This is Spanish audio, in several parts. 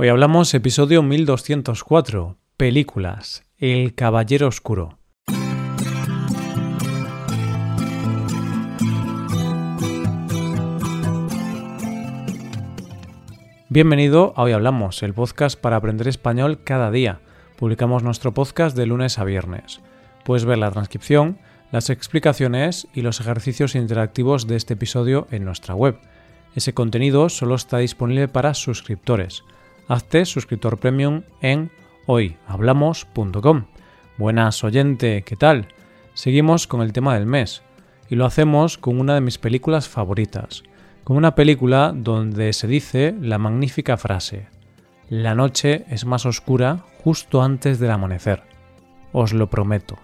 Hoy hablamos episodio 1204, películas, El Caballero Oscuro. Bienvenido a Hoy Hablamos, el podcast para aprender español cada día. Publicamos nuestro podcast de lunes a viernes. Puedes ver la transcripción, las explicaciones y los ejercicios interactivos de este episodio en nuestra web. Ese contenido solo está disponible para suscriptores hazte suscriptor premium en hoyhablamos.com. Buenas oyente, ¿qué tal? Seguimos con el tema del mes y lo hacemos con una de mis películas favoritas, con una película donde se dice la magnífica frase La noche es más oscura justo antes del amanecer. Os lo prometo,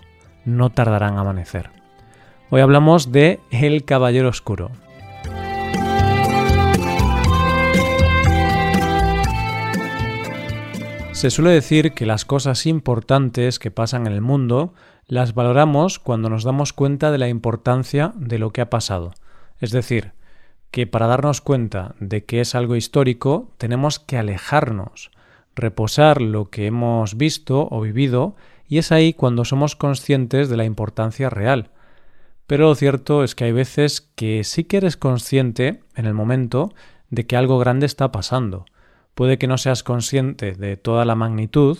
no tardarán a amanecer. Hoy hablamos de El Caballero Oscuro, Se suele decir que las cosas importantes que pasan en el mundo las valoramos cuando nos damos cuenta de la importancia de lo que ha pasado. Es decir, que para darnos cuenta de que es algo histórico tenemos que alejarnos, reposar lo que hemos visto o vivido y es ahí cuando somos conscientes de la importancia real. Pero lo cierto es que hay veces que sí que eres consciente en el momento de que algo grande está pasando, Puede que no seas consciente de toda la magnitud,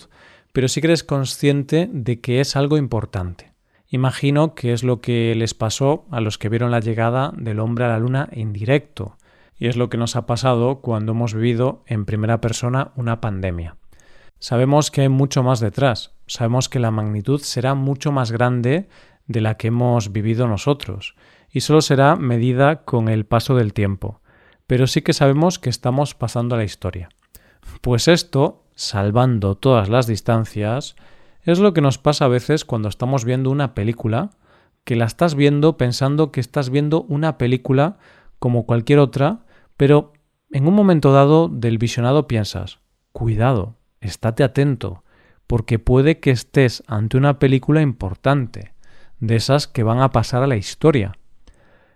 pero sí que eres consciente de que es algo importante. Imagino que es lo que les pasó a los que vieron la llegada del hombre a la luna en directo, y es lo que nos ha pasado cuando hemos vivido en primera persona una pandemia. Sabemos que hay mucho más detrás, sabemos que la magnitud será mucho más grande de la que hemos vivido nosotros, y solo será medida con el paso del tiempo, pero sí que sabemos que estamos pasando a la historia. Pues esto, salvando todas las distancias, es lo que nos pasa a veces cuando estamos viendo una película, que la estás viendo pensando que estás viendo una película como cualquier otra, pero en un momento dado del visionado piensas, cuidado, estate atento, porque puede que estés ante una película importante, de esas que van a pasar a la historia.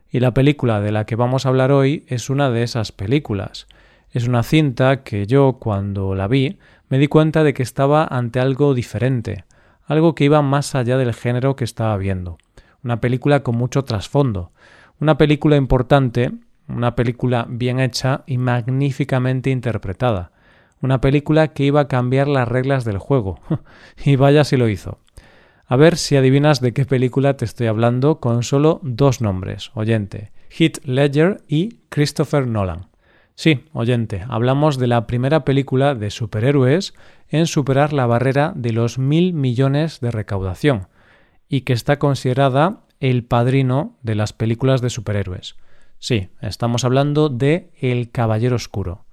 Y la película de la que vamos a hablar hoy es una de esas películas, es una cinta que yo, cuando la vi, me di cuenta de que estaba ante algo diferente, algo que iba más allá del género que estaba viendo. Una película con mucho trasfondo, una película importante, una película bien hecha y magníficamente interpretada, una película que iba a cambiar las reglas del juego. y vaya si lo hizo. A ver si adivinas de qué película te estoy hablando con solo dos nombres, oyente, Heath Ledger y Christopher Nolan. Sí, oyente, hablamos de la primera película de superhéroes en superar la barrera de los mil millones de recaudación y que está considerada el padrino de las películas de superhéroes. Sí, estamos hablando de El Caballero Oscuro.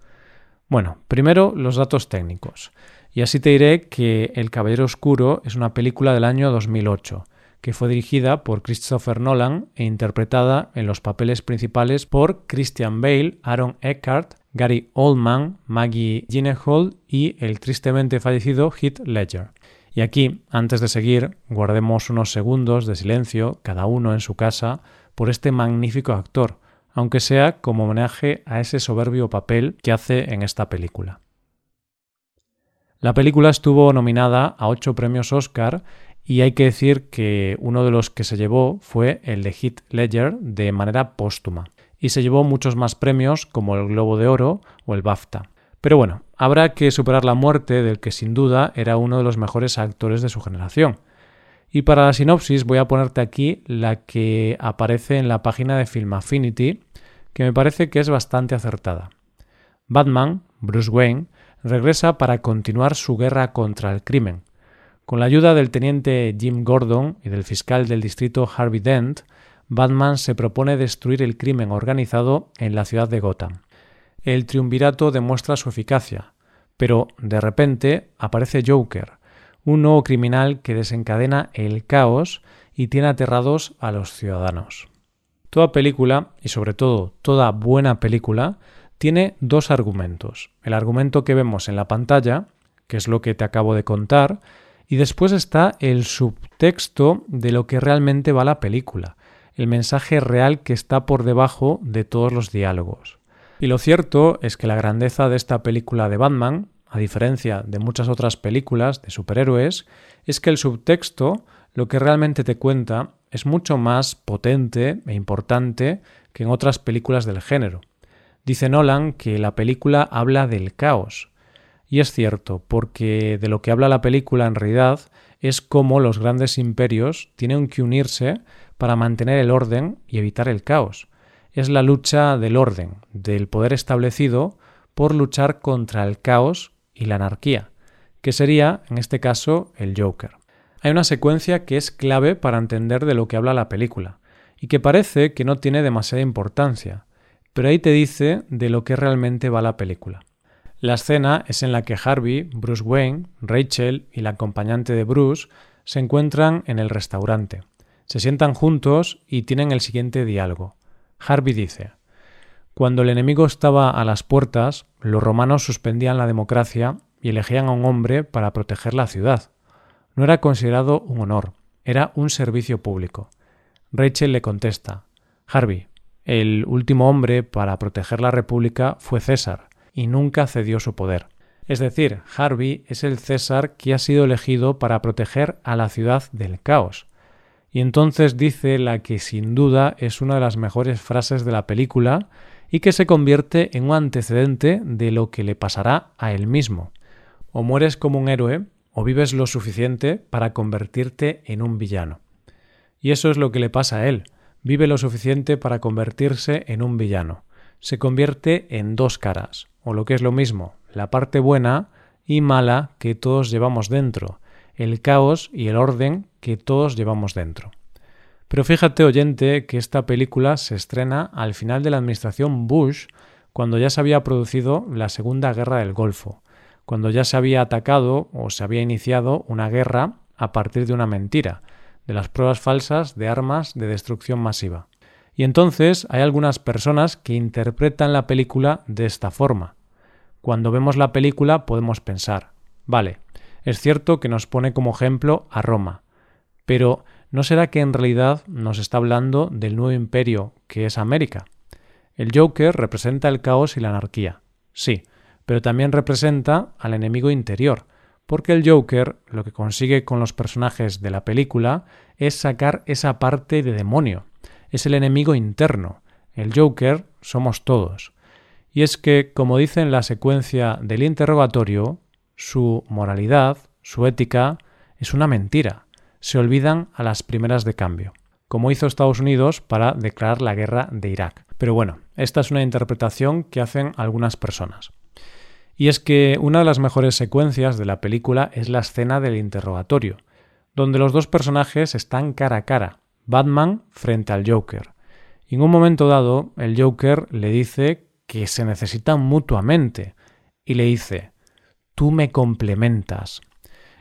Bueno, primero los datos técnicos. Y así te diré que El Caballero Oscuro es una película del año 2008 que fue dirigida por Christopher Nolan e interpretada en los papeles principales por Christian Bale, Aaron Eckhart, Gary Oldman, Maggie Gyllenhaal y el tristemente fallecido Heath Ledger. Y aquí, antes de seguir, guardemos unos segundos de silencio, cada uno en su casa, por este magnífico actor, aunque sea como homenaje a ese soberbio papel que hace en esta película. La película estuvo nominada a ocho premios Oscar y hay que decir que uno de los que se llevó fue el de Heath Ledger de manera póstuma. Y se llevó muchos más premios como el Globo de Oro o el BAFTA. Pero bueno, habrá que superar la muerte del que sin duda era uno de los mejores actores de su generación. Y para la sinopsis voy a ponerte aquí la que aparece en la página de Film Affinity, que me parece que es bastante acertada. Batman, Bruce Wayne, regresa para continuar su guerra contra el crimen, con la ayuda del teniente Jim Gordon y del fiscal del distrito Harvey Dent, Batman se propone destruir el crimen organizado en la ciudad de Gotham. El triunvirato demuestra su eficacia, pero de repente aparece Joker, un nuevo criminal que desencadena el caos y tiene aterrados a los ciudadanos. Toda película, y sobre todo toda buena película, tiene dos argumentos. El argumento que vemos en la pantalla, que es lo que te acabo de contar, y después está el subtexto de lo que realmente va la película, el mensaje real que está por debajo de todos los diálogos. Y lo cierto es que la grandeza de esta película de Batman, a diferencia de muchas otras películas de superhéroes, es que el subtexto lo que realmente te cuenta es mucho más potente e importante que en otras películas del género. Dice Nolan que la película habla del caos. Y es cierto, porque de lo que habla la película en realidad es cómo los grandes imperios tienen que unirse para mantener el orden y evitar el caos. Es la lucha del orden, del poder establecido, por luchar contra el caos y la anarquía, que sería, en este caso, el Joker. Hay una secuencia que es clave para entender de lo que habla la película, y que parece que no tiene demasiada importancia, pero ahí te dice de lo que realmente va la película. La escena es en la que Harvey, Bruce Wayne, Rachel y la acompañante de Bruce se encuentran en el restaurante. Se sientan juntos y tienen el siguiente diálogo. Harvey dice Cuando el enemigo estaba a las puertas, los romanos suspendían la democracia y elegían a un hombre para proteger la ciudad. No era considerado un honor, era un servicio público. Rachel le contesta Harvey, el último hombre para proteger la República fue César, y nunca cedió su poder. Es decir, Harvey es el César que ha sido elegido para proteger a la ciudad del caos. Y entonces dice la que sin duda es una de las mejores frases de la película y que se convierte en un antecedente de lo que le pasará a él mismo. O mueres como un héroe o vives lo suficiente para convertirte en un villano. Y eso es lo que le pasa a él vive lo suficiente para convertirse en un villano. Se convierte en dos caras, o lo que es lo mismo, la parte buena y mala que todos llevamos dentro, el caos y el orden que todos llevamos dentro. Pero fíjate, oyente, que esta película se estrena al final de la administración Bush, cuando ya se había producido la Segunda Guerra del Golfo, cuando ya se había atacado o se había iniciado una guerra a partir de una mentira, de las pruebas falsas de armas de destrucción masiva. Y entonces hay algunas personas que interpretan la película de esta forma. Cuando vemos la película podemos pensar, vale, es cierto que nos pone como ejemplo a Roma, pero ¿no será que en realidad nos está hablando del nuevo imperio que es América? El Joker representa el caos y la anarquía, sí, pero también representa al enemigo interior, porque el Joker lo que consigue con los personajes de la película es sacar esa parte de demonio, es el enemigo interno. El Joker somos todos. Y es que, como dice en la secuencia del interrogatorio, su moralidad, su ética, es una mentira. Se olvidan a las primeras de cambio, como hizo Estados Unidos para declarar la guerra de Irak. Pero bueno, esta es una interpretación que hacen algunas personas. Y es que una de las mejores secuencias de la película es la escena del interrogatorio, donde los dos personajes están cara a cara, Batman frente al Joker. Y en un momento dado, el Joker le dice que se necesitan mutuamente, y le dice, tú me complementas.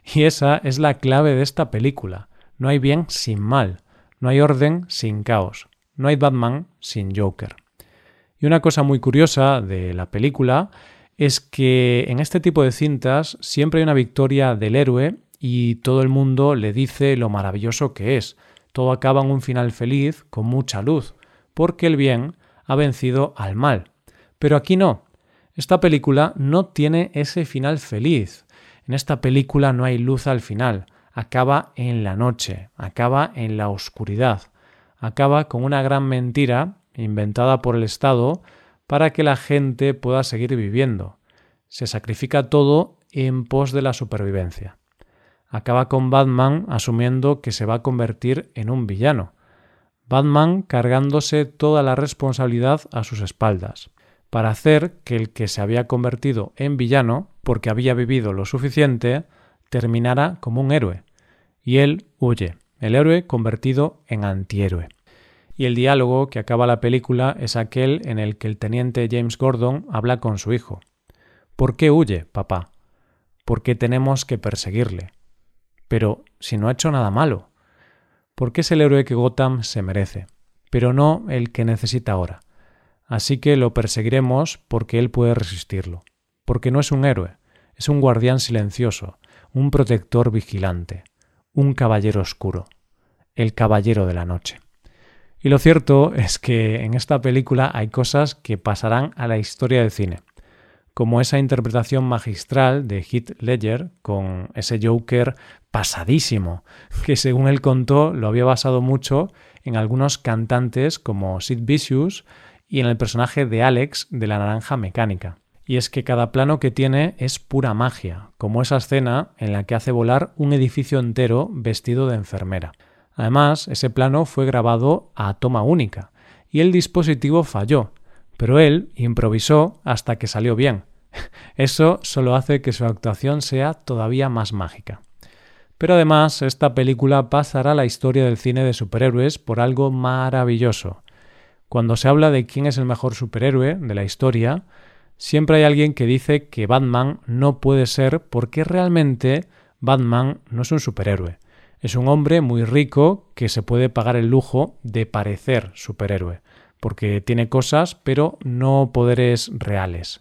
Y esa es la clave de esta película. No hay bien sin mal, no hay orden sin caos, no hay Batman sin Joker. Y una cosa muy curiosa de la película es que en este tipo de cintas siempre hay una victoria del héroe y todo el mundo le dice lo maravilloso que es. Todo acaba en un final feliz, con mucha luz, porque el bien ha vencido al mal. Pero aquí no. Esta película no tiene ese final feliz. En esta película no hay luz al final. Acaba en la noche, acaba en la oscuridad, acaba con una gran mentira inventada por el Estado para que la gente pueda seguir viviendo. Se sacrifica todo en pos de la supervivencia. Acaba con Batman asumiendo que se va a convertir en un villano. Batman cargándose toda la responsabilidad a sus espaldas, para hacer que el que se había convertido en villano, porque había vivido lo suficiente, terminara como un héroe. Y él huye, el héroe convertido en antihéroe y el diálogo que acaba la película es aquel en el que el teniente James Gordon habla con su hijo. ¿Por qué huye, papá? ¿Por qué tenemos que perseguirle? Pero si no ha hecho nada malo. Porque es el héroe que Gotham se merece, pero no el que necesita ahora. Así que lo perseguiremos porque él puede resistirlo. Porque no es un héroe, es un guardián silencioso, un protector vigilante, un caballero oscuro, el caballero de la noche. Y lo cierto es que en esta película hay cosas que pasarán a la historia del cine, como esa interpretación magistral de Heath Ledger con ese Joker pasadísimo, que según él contó lo había basado mucho en algunos cantantes como Sid Vicious y en el personaje de Alex de la Naranja Mecánica. Y es que cada plano que tiene es pura magia, como esa escena en la que hace volar un edificio entero vestido de enfermera. Además, ese plano fue grabado a toma única, y el dispositivo falló, pero él improvisó hasta que salió bien. Eso solo hace que su actuación sea todavía más mágica. Pero además, esta película pasará a la historia del cine de superhéroes por algo maravilloso. Cuando se habla de quién es el mejor superhéroe de la historia, siempre hay alguien que dice que Batman no puede ser porque realmente Batman no es un superhéroe. Es un hombre muy rico que se puede pagar el lujo de parecer superhéroe, porque tiene cosas pero no poderes reales.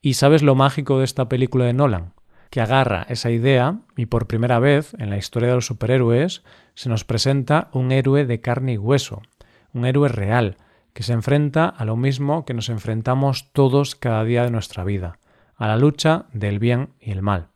¿Y sabes lo mágico de esta película de Nolan? Que agarra esa idea y por primera vez en la historia de los superhéroes se nos presenta un héroe de carne y hueso, un héroe real, que se enfrenta a lo mismo que nos enfrentamos todos cada día de nuestra vida, a la lucha del bien y el mal.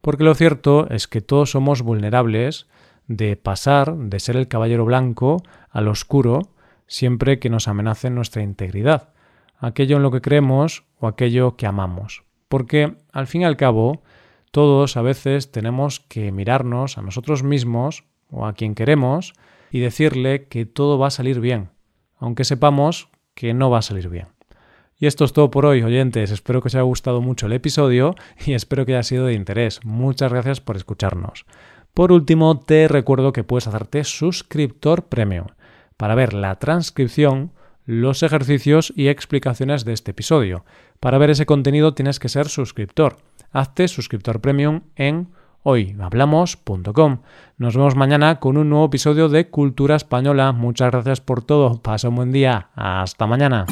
Porque lo cierto es que todos somos vulnerables de pasar de ser el caballero blanco al oscuro siempre que nos amenacen nuestra integridad, aquello en lo que creemos o aquello que amamos. Porque, al fin y al cabo, todos a veces tenemos que mirarnos a nosotros mismos o a quien queremos y decirle que todo va a salir bien, aunque sepamos que no va a salir bien. Y esto es todo por hoy, oyentes. Espero que os haya gustado mucho el episodio y espero que haya sido de interés. Muchas gracias por escucharnos. Por último, te recuerdo que puedes hacerte suscriptor premium para ver la transcripción, los ejercicios y explicaciones de este episodio. Para ver ese contenido tienes que ser suscriptor. Hazte suscriptor premium en hoyhablamos.com. Nos vemos mañana con un nuevo episodio de Cultura Española. Muchas gracias por todo. Pasa un buen día. Hasta mañana.